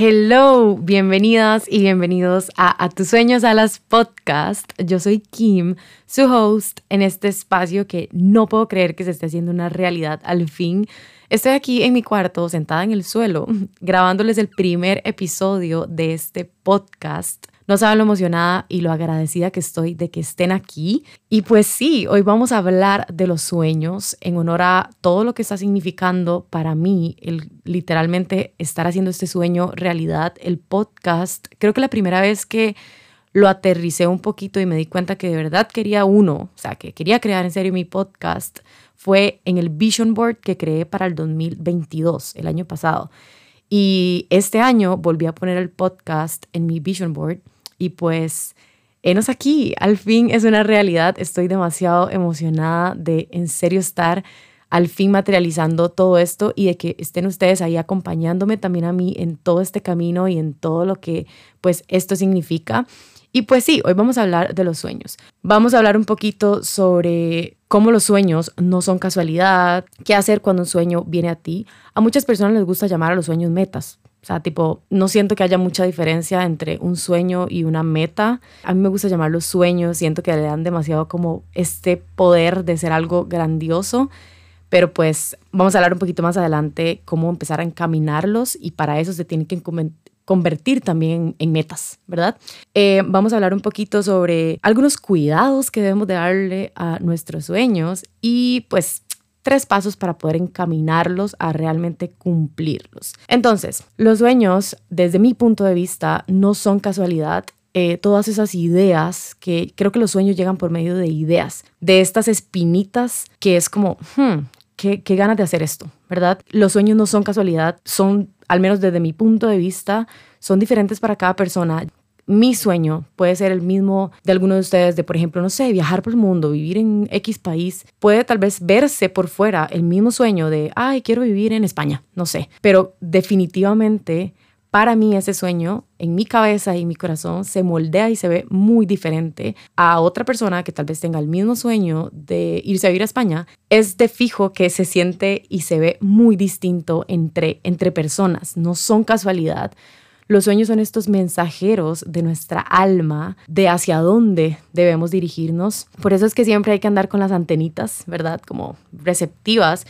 Hello, bienvenidas y bienvenidos a tus sueños a las podcast. Yo soy Kim, su host en este espacio que no puedo creer que se esté haciendo una realidad al fin. Estoy aquí en mi cuarto, sentada en el suelo, grabándoles el primer episodio de este podcast no saben lo emocionada y lo agradecida que estoy de que estén aquí. Y pues sí, hoy vamos a hablar de los sueños en honor a todo lo que está significando para mí el literalmente estar haciendo este sueño realidad, el podcast. Creo que la primera vez que lo aterricé un poquito y me di cuenta que de verdad quería uno, o sea, que quería crear en serio mi podcast, fue en el Vision Board que creé para el 2022, el año pasado. Y este año volví a poner el podcast en mi Vision Board y pues, enos aquí, al fin es una realidad. Estoy demasiado emocionada de en serio estar al fin materializando todo esto y de que estén ustedes ahí acompañándome también a mí en todo este camino y en todo lo que pues esto significa. Y pues sí, hoy vamos a hablar de los sueños. Vamos a hablar un poquito sobre cómo los sueños no son casualidad, qué hacer cuando un sueño viene a ti. A muchas personas les gusta llamar a los sueños metas. Sea, tipo, no siento que haya mucha diferencia entre un sueño y una meta. A mí me gusta llamarlos sueños, siento que le dan demasiado como este poder de ser algo grandioso. Pero pues vamos a hablar un poquito más adelante cómo empezar a encaminarlos y para eso se tienen que convertir también en metas, ¿verdad? Eh, vamos a hablar un poquito sobre algunos cuidados que debemos de darle a nuestros sueños y pues tres pasos para poder encaminarlos a realmente cumplirlos. Entonces, los sueños, desde mi punto de vista, no son casualidad. Eh, todas esas ideas que creo que los sueños llegan por medio de ideas, de estas espinitas que es como, hmm, qué, qué ganas de hacer esto, ¿verdad? Los sueños no son casualidad, son, al menos desde mi punto de vista, son diferentes para cada persona mi sueño puede ser el mismo de alguno de ustedes, de por ejemplo, no sé, viajar por el mundo, vivir en X país, puede tal vez verse por fuera el mismo sueño de, ay, quiero vivir en España, no sé, pero definitivamente para mí ese sueño en mi cabeza y mi corazón se moldea y se ve muy diferente a otra persona que tal vez tenga el mismo sueño de irse a vivir a España. Es de fijo que se siente y se ve muy distinto entre, entre personas, no son casualidad. Los sueños son estos mensajeros de nuestra alma, de hacia dónde debemos dirigirnos. Por eso es que siempre hay que andar con las antenitas, ¿verdad? Como receptivas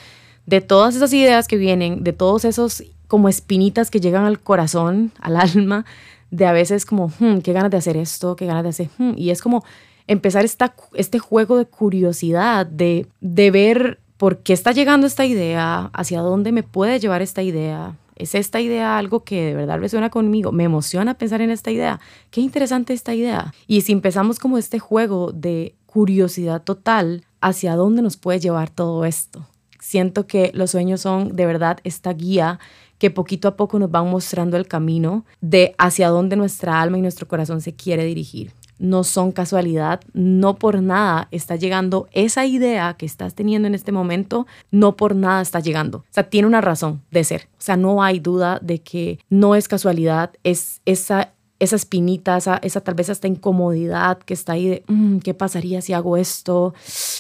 de todas esas ideas que vienen, de todos esos como espinitas que llegan al corazón, al alma, de a veces como, hmm, qué ganas de hacer esto, qué ganas de hacer, hmm", y es como empezar esta, este juego de curiosidad, de, de ver por qué está llegando esta idea, hacia dónde me puede llevar esta idea, ¿Es esta idea algo que de verdad resuena conmigo? ¿Me emociona pensar en esta idea? Qué interesante esta idea. Y si empezamos como este juego de curiosidad total, ¿hacia dónde nos puede llevar todo esto? Siento que los sueños son de verdad esta guía que poquito a poco nos van mostrando el camino de hacia dónde nuestra alma y nuestro corazón se quiere dirigir no son casualidad, no por nada está llegando esa idea que estás teniendo en este momento, no por nada está llegando. O sea, tiene una razón de ser. O sea, no hay duda de que no es casualidad, es esa esa espinita, esa, esa, tal vez esta incomodidad que está ahí de, mm, ¿qué pasaría si hago esto?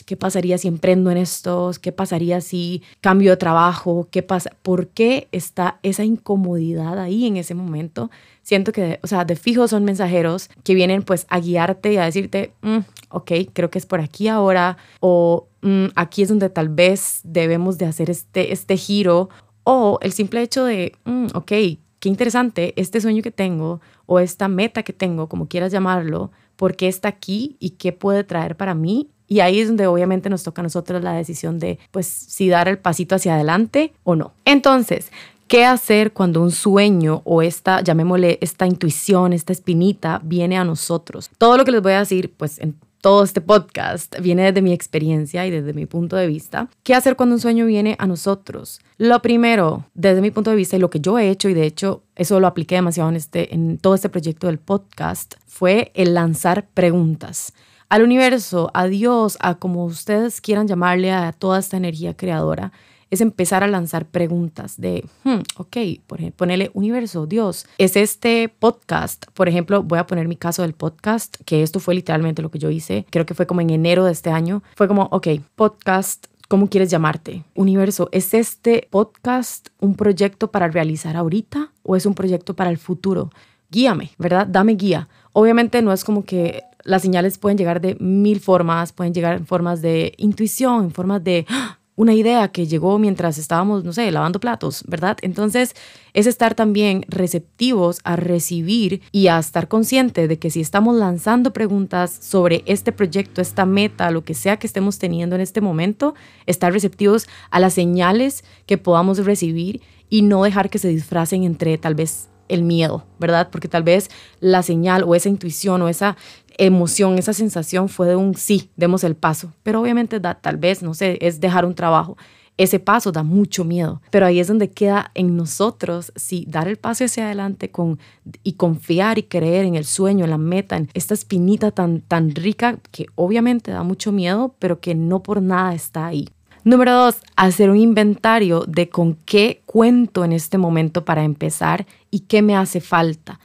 ¿Qué pasaría si emprendo en esto? ¿Qué pasaría si cambio de trabajo? ¿Qué pasa? ¿Por qué está esa incomodidad ahí en ese momento? Siento que, o sea, de fijo son mensajeros que vienen pues a guiarte y a decirte, mm, ok, creo que es por aquí ahora, o mm, aquí es donde tal vez debemos de hacer este, este giro, o el simple hecho de, ok, qué interesante este sueño que tengo o esta meta que tengo, como quieras llamarlo, por qué está aquí y qué puede traer para mí. Y ahí es donde obviamente nos toca a nosotros la decisión de, pues, si dar el pasito hacia adelante o no. Entonces, ¿qué hacer cuando un sueño o esta, llamémosle, esta intuición, esta espinita viene a nosotros? Todo lo que les voy a decir, pues, en todo este podcast viene desde mi experiencia y desde mi punto de vista. ¿Qué hacer cuando un sueño viene a nosotros? Lo primero, desde mi punto de vista y lo que yo he hecho, y de hecho eso lo apliqué demasiado en, este, en todo este proyecto del podcast, fue el lanzar preguntas al universo, a Dios, a como ustedes quieran llamarle a toda esta energía creadora es empezar a lanzar preguntas de, hmm, ok, por ejemplo, ponerle universo, Dios, es este podcast, por ejemplo, voy a poner mi caso del podcast, que esto fue literalmente lo que yo hice, creo que fue como en enero de este año, fue como, ok, podcast, ¿Cómo quieres llamarte? Universo, ¿es este podcast un proyecto para realizar ahorita o es un proyecto para el futuro? Guíame, ¿verdad? Dame guía. Obviamente no es como que las señales pueden llegar de mil formas, pueden llegar en formas de intuición, en formas de ¡ah! Una idea que llegó mientras estábamos, no sé, lavando platos, ¿verdad? Entonces es estar también receptivos a recibir y a estar consciente de que si estamos lanzando preguntas sobre este proyecto, esta meta, lo que sea que estemos teniendo en este momento, estar receptivos a las señales que podamos recibir y no dejar que se disfracen entre tal vez el miedo, ¿verdad? Porque tal vez la señal o esa intuición o esa emoción, esa sensación fue de un sí, demos el paso. Pero obviamente da, tal vez, no sé, es dejar un trabajo. Ese paso da mucho miedo, pero ahí es donde queda en nosotros si dar el paso hacia adelante con, y confiar y creer en el sueño, en la meta, en esta espinita tan, tan rica que obviamente da mucho miedo, pero que no por nada está ahí. Número dos, hacer un inventario de con qué cuento en este momento para empezar y qué me hace falta,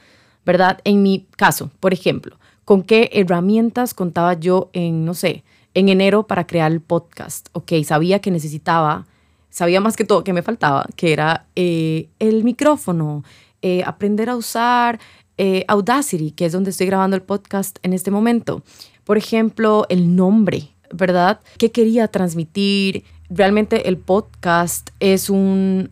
¿verdad? En mi caso, por ejemplo, con qué herramientas contaba yo en, no sé, en enero para crear el podcast. Ok, sabía que necesitaba, sabía más que todo que me faltaba, que era eh, el micrófono, eh, aprender a usar eh, Audacity, que es donde estoy grabando el podcast en este momento. Por ejemplo, el nombre, ¿verdad? ¿Qué quería transmitir? Realmente el podcast es un,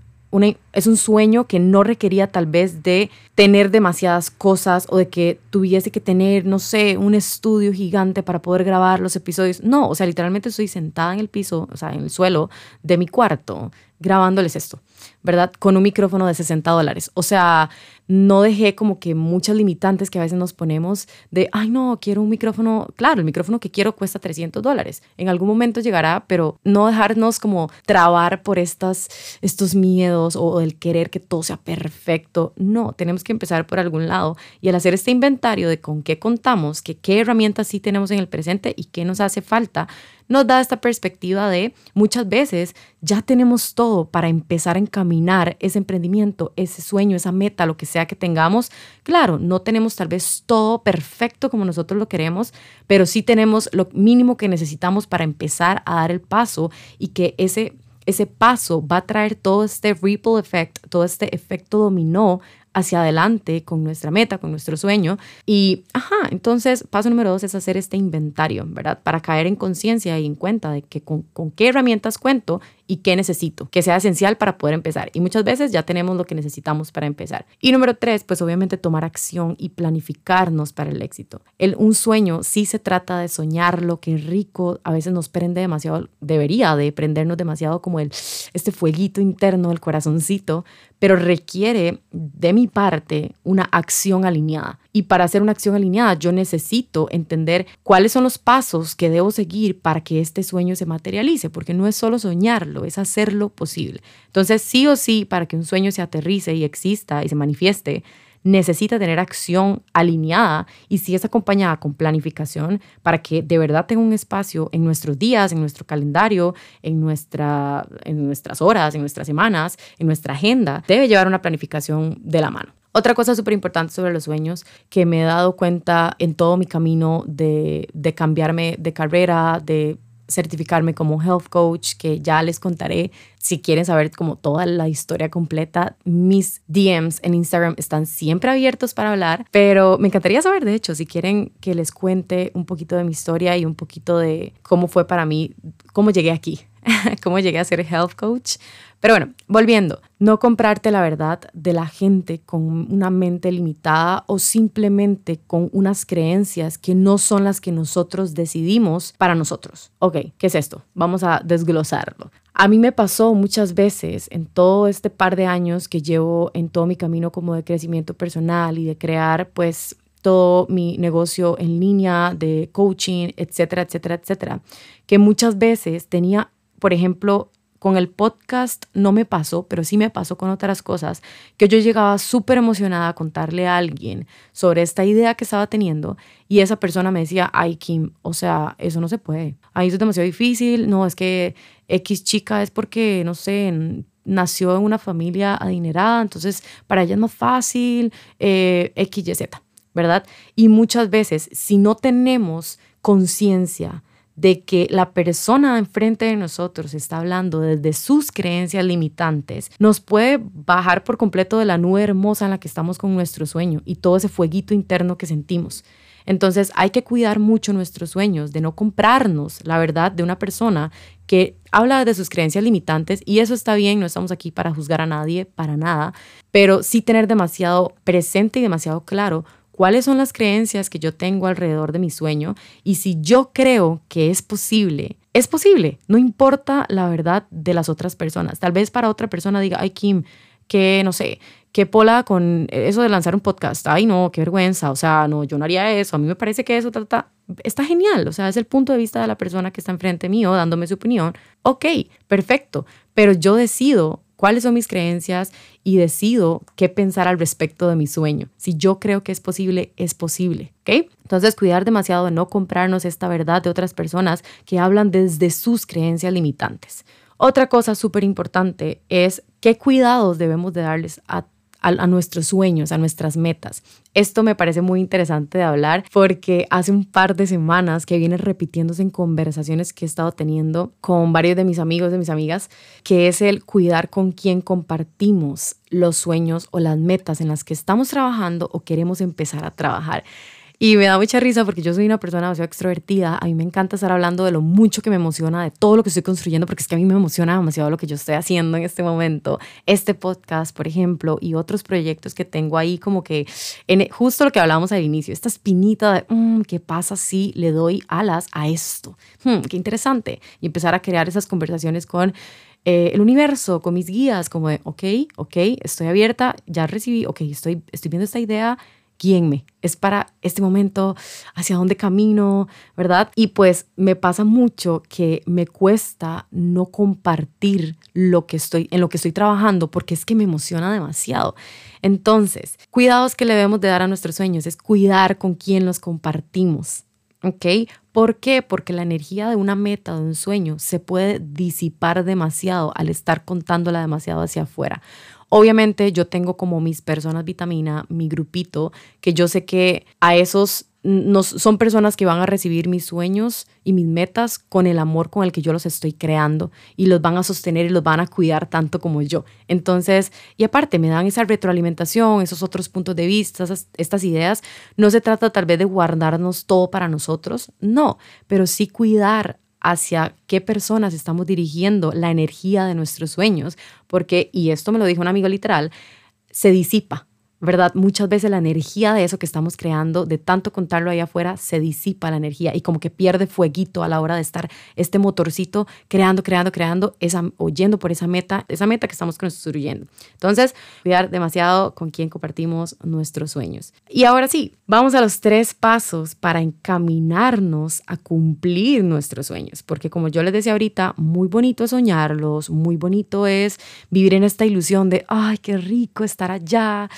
es un sueño que no requería tal vez de tener demasiadas cosas o de que tuviese que tener, no sé, un estudio gigante para poder grabar los episodios. No, o sea, literalmente estoy sentada en el piso, o sea, en el suelo de mi cuarto, grabándoles esto, ¿verdad? Con un micrófono de 60 dólares. O sea, no dejé como que muchas limitantes que a veces nos ponemos de, ay no, quiero un micrófono, claro, el micrófono que quiero cuesta 300 dólares. En algún momento llegará, pero no dejarnos como trabar por estas, estos miedos o el querer que todo sea perfecto. No, tenemos que empezar por algún lado y al hacer este inventario de con qué contamos, que qué herramientas sí tenemos en el presente y qué nos hace falta, nos da esta perspectiva de muchas veces ya tenemos todo para empezar a encaminar ese emprendimiento, ese sueño, esa meta, lo que sea que tengamos. Claro, no tenemos tal vez todo perfecto como nosotros lo queremos, pero sí tenemos lo mínimo que necesitamos para empezar a dar el paso y que ese ese paso va a traer todo este ripple effect, todo este efecto dominó hacia adelante con nuestra meta, con nuestro sueño. Y, ajá, entonces, paso número dos es hacer este inventario, ¿verdad? Para caer en conciencia y en cuenta de que con, qué herramientas cuento y qué necesito, que sea esencial para poder empezar. Y muchas veces ya tenemos lo que necesitamos para empezar. Y número tres, pues obviamente tomar acción y planificarnos para el éxito. El, un sueño sí se trata de soñarlo, que rico, a veces nos prende demasiado, debería de prendernos demasiado como el, este fueguito interno, el corazoncito, pero requiere de mi parte una acción alineada. Y para hacer una acción alineada, yo necesito entender cuáles son los pasos que debo seguir para que este sueño se materialice, porque no es solo soñarlo, es hacerlo posible. Entonces, sí o sí, para que un sueño se aterrice y exista y se manifieste, necesita tener acción alineada y si es acompañada con planificación para que de verdad tenga un espacio en nuestros días, en nuestro calendario, en, nuestra, en nuestras horas, en nuestras semanas, en nuestra agenda, debe llevar una planificación de la mano. Otra cosa súper importante sobre los sueños que me he dado cuenta en todo mi camino de, de cambiarme de carrera, de certificarme como health coach, que ya les contaré. Si quieren saber como toda la historia completa, mis DMs en Instagram están siempre abiertos para hablar, pero me encantaría saber, de hecho, si quieren que les cuente un poquito de mi historia y un poquito de cómo fue para mí, cómo llegué aquí, cómo llegué a ser health coach. Pero bueno, volviendo, no comprarte la verdad de la gente con una mente limitada o simplemente con unas creencias que no son las que nosotros decidimos para nosotros. Ok, ¿qué es esto? Vamos a desglosarlo. A mí me pasó muchas veces en todo este par de años que llevo en todo mi camino como de crecimiento personal y de crear pues todo mi negocio en línea de coaching, etcétera, etcétera, etcétera, que muchas veces tenía, por ejemplo, con el podcast no me pasó, pero sí me pasó con otras cosas, que yo llegaba súper emocionada a contarle a alguien sobre esta idea que estaba teniendo y esa persona me decía, ay Kim, o sea, eso no se puede, ay, eso es demasiado difícil, no, es que X chica es porque, no sé, nació en una familia adinerada, entonces para ella es más fácil, eh, X, Y, Z, ¿verdad? Y muchas veces, si no tenemos conciencia, de que la persona enfrente de nosotros está hablando desde sus creencias limitantes, nos puede bajar por completo de la nube hermosa en la que estamos con nuestro sueño y todo ese fueguito interno que sentimos. Entonces hay que cuidar mucho nuestros sueños, de no comprarnos la verdad de una persona que habla de sus creencias limitantes y eso está bien, no estamos aquí para juzgar a nadie, para nada, pero sí tener demasiado presente y demasiado claro cuáles son las creencias que yo tengo alrededor de mi sueño y si yo creo que es posible, es posible, no importa la verdad de las otras personas. Tal vez para otra persona diga, ay Kim, que no sé, que pola con eso de lanzar un podcast, ay no, qué vergüenza, o sea, no, yo no haría eso, a mí me parece que eso está genial, o sea, es el punto de vista de la persona que está enfrente mío dándome su opinión, ok, perfecto, pero yo decido cuáles son mis creencias y decido qué pensar al respecto de mi sueño. Si yo creo que es posible, es posible, ¿ok? Entonces, cuidar demasiado de no comprarnos esta verdad de otras personas que hablan desde sus creencias limitantes. Otra cosa súper importante es qué cuidados debemos de darles a a, nuestros sueños, a nuestras metas. Esto me parece muy interesante de hablar porque hace un par de semanas que viene repitiéndose en conversaciones que he estado teniendo con varios de mis amigos, de mis amigas, que es el cuidar con quién compartimos los sueños o las metas en las que estamos trabajando o queremos empezar a trabajar. Y me da mucha risa porque yo soy una persona demasiado extrovertida. A mí me encanta estar hablando de lo mucho que me emociona, de todo lo que estoy construyendo, porque es que a mí me emociona demasiado lo que yo estoy haciendo en este momento. Este podcast, por ejemplo, y otros proyectos que tengo ahí, como que en, justo lo que hablábamos al inicio, esta espinita de, mm, ¿qué pasa si le doy alas a esto? Hmm, qué interesante. Y empezar a crear esas conversaciones con eh, el universo, con mis guías, como de, ok, ok, estoy abierta, ya recibí, ok, estoy, estoy viendo esta idea, guíenme, es para este momento, hacia dónde camino, ¿verdad? Y pues me pasa mucho que me cuesta no compartir lo que estoy, en lo que estoy trabajando porque es que me emociona demasiado. Entonces, cuidados que le debemos de dar a nuestros sueños es cuidar con quién los compartimos. ¿Ok? ¿Por qué? Porque la energía de una meta, de un sueño, se puede disipar demasiado al estar contándola demasiado hacia afuera. Obviamente yo tengo como mis personas vitamina, mi grupito, que yo sé que a esos no, son personas que van a recibir mis sueños y mis metas con el amor con el que yo los estoy creando y los van a sostener y los van a cuidar tanto como yo. Entonces, y aparte me dan esa retroalimentación, esos otros puntos de vista, estas ideas. No se trata tal vez de guardarnos todo para nosotros, no, pero sí cuidar hacia qué personas estamos dirigiendo la energía de nuestros sueños, porque, y esto me lo dijo un amigo literal, se disipa ¿verdad? Muchas veces la energía de eso que estamos creando, de tanto contarlo ahí afuera, se disipa la energía y como que pierde fueguito a la hora de estar este motorcito creando, creando, creando, esa, oyendo por esa meta, esa meta que estamos construyendo. Entonces, cuidar demasiado con quién compartimos nuestros sueños. Y ahora sí, vamos a los tres pasos para encaminarnos a cumplir nuestros sueños, porque como yo les decía ahorita, muy bonito es soñarlos, muy bonito es vivir en esta ilusión de, ay, qué rico estar allá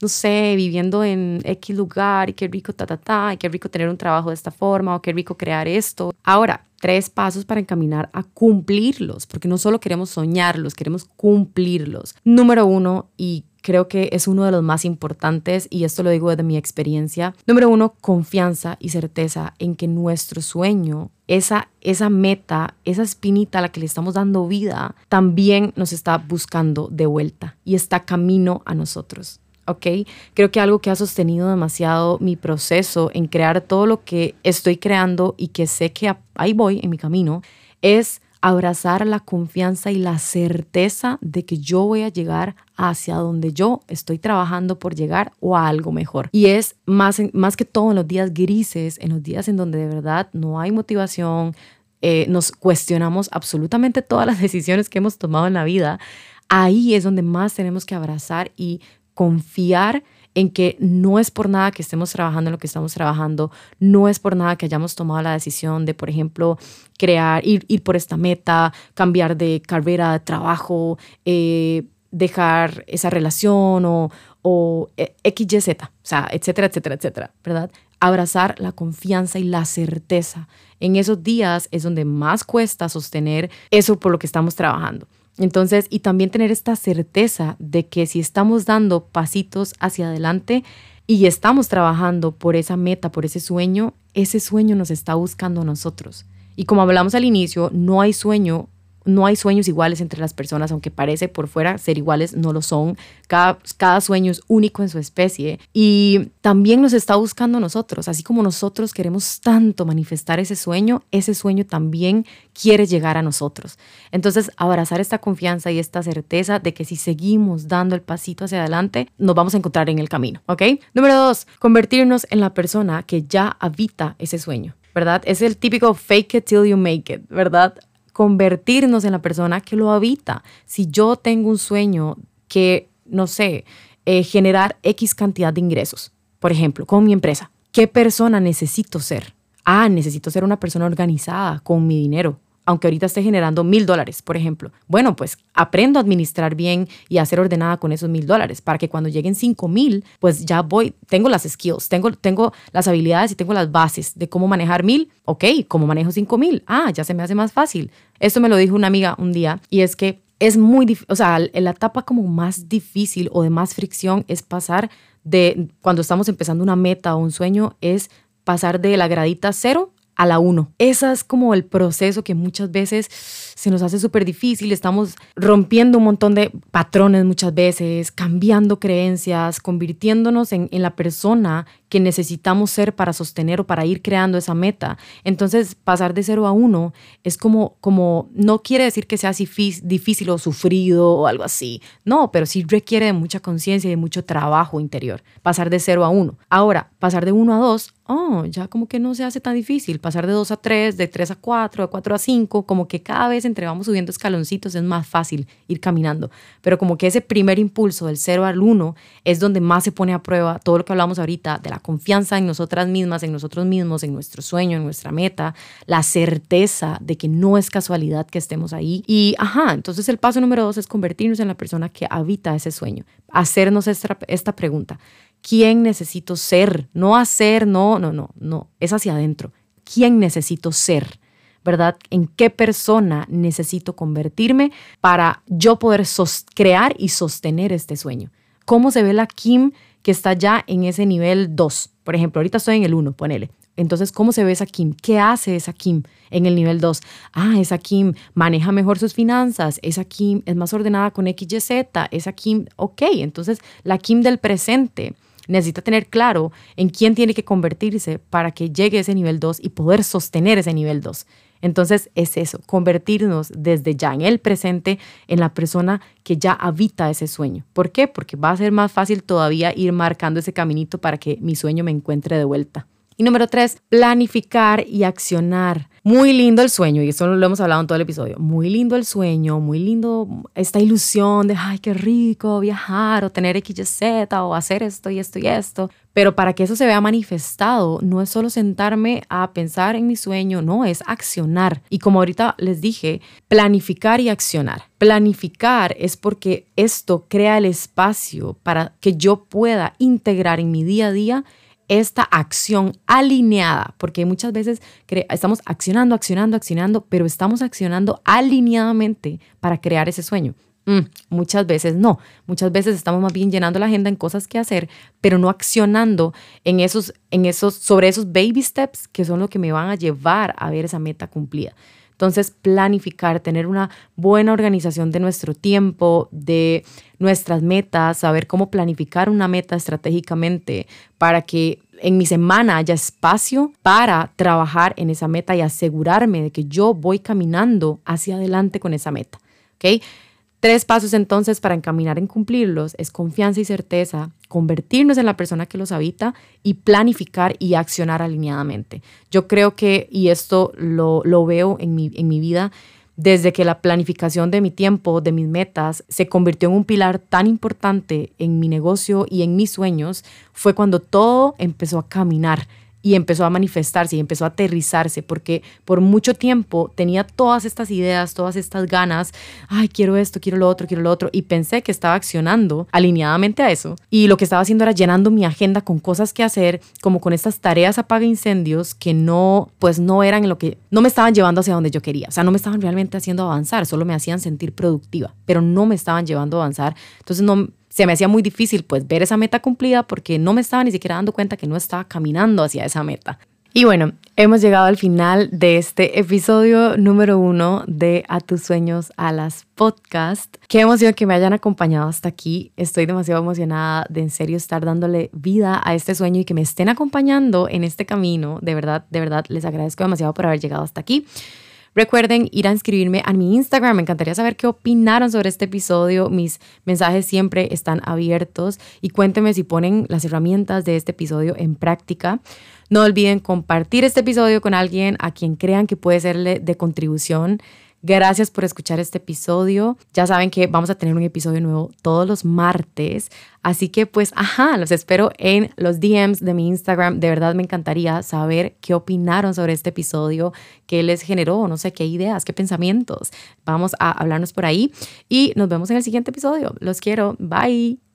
no sé, viviendo en X lugar y qué rico, ta, ta, ta, y qué rico tener un trabajo de esta forma o qué rico crear esto. Ahora, tres pasos para encaminar a cumplirlos, porque no solo queremos soñarlos, queremos cumplirlos. Número uno, y creo que es uno de los más importantes y esto lo digo desde mi experiencia. Número uno, confianza y certeza en que nuestro sueño, esa, esa meta, esa espinita a la que le estamos dando vida, también nos está buscando de vuelta y está camino a nosotros. ¿Ok? Creo que algo que ha sostenido demasiado mi proceso en crear todo lo que estoy creando y que sé que ahí voy en mi camino es abrazar la confianza y la certeza de que yo voy a llegar hacia donde yo estoy trabajando por llegar o a algo mejor. Y es más, más que todo en los días grises, en los días en donde de verdad no hay motivación, eh, nos cuestionamos absolutamente todas las decisiones que hemos tomado en la vida, ahí es donde más tenemos que abrazar y confiar en que no es por nada que estemos trabajando en lo que estamos trabajando, no es por nada que hayamos tomado la decisión de, por ejemplo, crear, ir, ir por esta meta, cambiar de carrera, de trabajo, eh, dejar esa relación o, o eh, XYZ, o sea, etcétera, etcétera, etcétera, ¿verdad? Abrazar la confianza y la certeza. En esos días es donde más cuesta sostener eso por lo que estamos trabajando. Entonces, y también tener esta certeza de que si estamos dando pasitos hacia adelante y estamos trabajando por esa meta, por ese sueño, ese sueño nos está buscando a nosotros. Y como hablamos al inicio, no hay sueño no hay sueños iguales entre las personas, aunque parece por fuera ser iguales, no lo son. Cada, sueño es único en su especie y también nos está buscando nosotros. Así como nosotros queremos tanto manifestar ese sueño, ese sueño también quiere llegar a nosotros. Entonces, abrazar esta confianza y esta certeza de que si seguimos dando el pasito hacia adelante, nos vamos a encontrar en el camino, ¿ok? Número dos, convertirnos en la persona que ya habita ese sueño. ¿verdad? Es el típico fake it till you make it, ¿verdad? Convertirnos en la persona que lo habita. Si yo tengo un sueño que, no sé, eh, generar X cantidad de ingresos, por ejemplo, con mi empresa, ¿qué persona necesito ser? Ah, necesito ser una persona organizada con mi dinero aunque ahorita esté generando mil dólares, por ejemplo. Bueno, pues aprendo a administrar bien y a ser ordenada con esos mil dólares para que cuando lleguen cinco mil, pues ya voy, tengo las skills, tengo, tengo las habilidades y tengo las bases de cómo manejar mil. Ok, ¿cómo manejo cinco mil? Ah, ya se me hace más fácil. Esto me lo dijo una amiga un día y es que es muy difícil, o sea, la etapa como más difícil o de más fricción es pasar de cuando estamos empezando una meta o un sueño, es pasar de la gradita cero a la uno. Ese es como el proceso que muchas veces se nos hace súper difícil. Estamos rompiendo un montón de patrones muchas veces, cambiando creencias, convirtiéndonos en, en la persona que necesitamos ser para sostener o para ir creando esa meta. Entonces, pasar de cero a uno es como, como no quiere decir que sea difícil o sufrido o algo así. No, pero sí requiere de mucha conciencia y de mucho trabajo interior. Pasar de cero a uno. Ahora, pasar de uno a dos, oh, ya como que no se hace tan difícil. Pasar de dos a tres, de tres a cuatro, de cuatro a cinco, como que cada vez entre vamos subiendo escaloncitos es más fácil ir caminando. Pero como que ese primer impulso del cero al uno es donde más se pone a prueba todo lo que hablamos ahorita de la confianza en nosotras mismas, en nosotros mismos, en nuestro sueño, en nuestra meta, la certeza de que no es casualidad que estemos ahí. Y, ajá, entonces el paso número dos es convertirnos en la persona que habita ese sueño, hacernos esta, esta pregunta. ¿Quién necesito ser? No hacer, no, no, no, no, es hacia adentro. ¿Quién necesito ser? ¿Verdad? ¿En qué persona necesito convertirme para yo poder crear y sostener este sueño? ¿Cómo se ve la Kim que está ya en ese nivel 2. Por ejemplo, ahorita estoy en el 1, ponele. Entonces, ¿cómo se ve esa Kim? ¿Qué hace esa Kim en el nivel 2? Ah, esa Kim maneja mejor sus finanzas, esa Kim es más ordenada con XYZ, esa Kim, ok, entonces la Kim del presente necesita tener claro en quién tiene que convertirse para que llegue a ese nivel 2 y poder sostener ese nivel 2. Entonces es eso, convertirnos desde ya en el presente en la persona que ya habita ese sueño. ¿Por qué? Porque va a ser más fácil todavía ir marcando ese caminito para que mi sueño me encuentre de vuelta. Y número tres, planificar y accionar. Muy lindo el sueño, y eso lo hemos hablado en todo el episodio. Muy lindo el sueño, muy lindo esta ilusión de, ay, qué rico viajar o tener XYZ o hacer esto y esto y esto. Pero para que eso se vea manifestado, no es solo sentarme a pensar en mi sueño, no, es accionar. Y como ahorita les dije, planificar y accionar. Planificar es porque esto crea el espacio para que yo pueda integrar en mi día a día esta acción alineada, porque muchas veces estamos accionando, accionando, accionando, pero estamos accionando alineadamente para crear ese sueño. Mm, muchas veces no, muchas veces estamos más bien llenando la agenda en cosas que hacer, pero no accionando en esos, en esos, sobre esos baby steps que son lo que me van a llevar a ver esa meta cumplida. Entonces, planificar, tener una buena organización de nuestro tiempo, de nuestras metas, saber cómo planificar una meta estratégicamente para que en mi semana haya espacio para trabajar en esa meta y asegurarme de que yo voy caminando hacia adelante con esa meta. Tres pasos entonces para encaminar en cumplirlos es confianza y certeza, convertirnos en la persona que los habita y planificar y accionar alineadamente. Yo creo que, y esto lo, lo veo en mi, en mi vida, desde que la planificación de mi tiempo, de mis metas, se convirtió en un pilar tan importante en mi negocio y en mis sueños, fue cuando todo empezó a caminar y empezó a manifestarse y empezó a aterrizarse porque por mucho tiempo tenía todas estas ideas, todas estas ganas, ay, quiero esto, quiero lo otro, quiero lo otro y pensé que estaba accionando alineadamente a eso y lo que estaba haciendo era llenando mi agenda con cosas que hacer, como con estas tareas apaga incendios que no, pues no eran lo que, no me estaban llevando hacia donde yo quería, o sea, no me estaban realmente haciendo avanzar, solo me hacían sentir productiva, pero no me estaban llevando a avanzar, entonces no se me hacía muy difícil pues ver esa meta cumplida porque no me estaba ni siquiera dando cuenta que no estaba caminando hacia esa meta. Y bueno, hemos llegado al final de este episodio número uno de A tus sueños a las podcast. Qué emoción que me hayan acompañado hasta aquí. Estoy demasiado emocionada de en serio estar dándole vida a este sueño y que me estén acompañando en este camino. De verdad, de verdad, les agradezco demasiado por haber llegado hasta aquí. Recuerden ir a inscribirme a mi Instagram. Me encantaría saber qué opinaron sobre este episodio. Mis mensajes siempre están abiertos y cuéntenme si ponen las herramientas de este episodio en práctica. No olviden compartir este episodio con alguien a quien crean que puede serle de contribución. Gracias por escuchar este episodio. Ya saben que vamos a tener un episodio nuevo todos los martes. Así que pues, ajá, los espero en los DMs de mi Instagram. De verdad me encantaría saber qué opinaron sobre este episodio, qué les generó, no sé, qué ideas, qué pensamientos. Vamos a hablarnos por ahí y nos vemos en el siguiente episodio. Los quiero. Bye.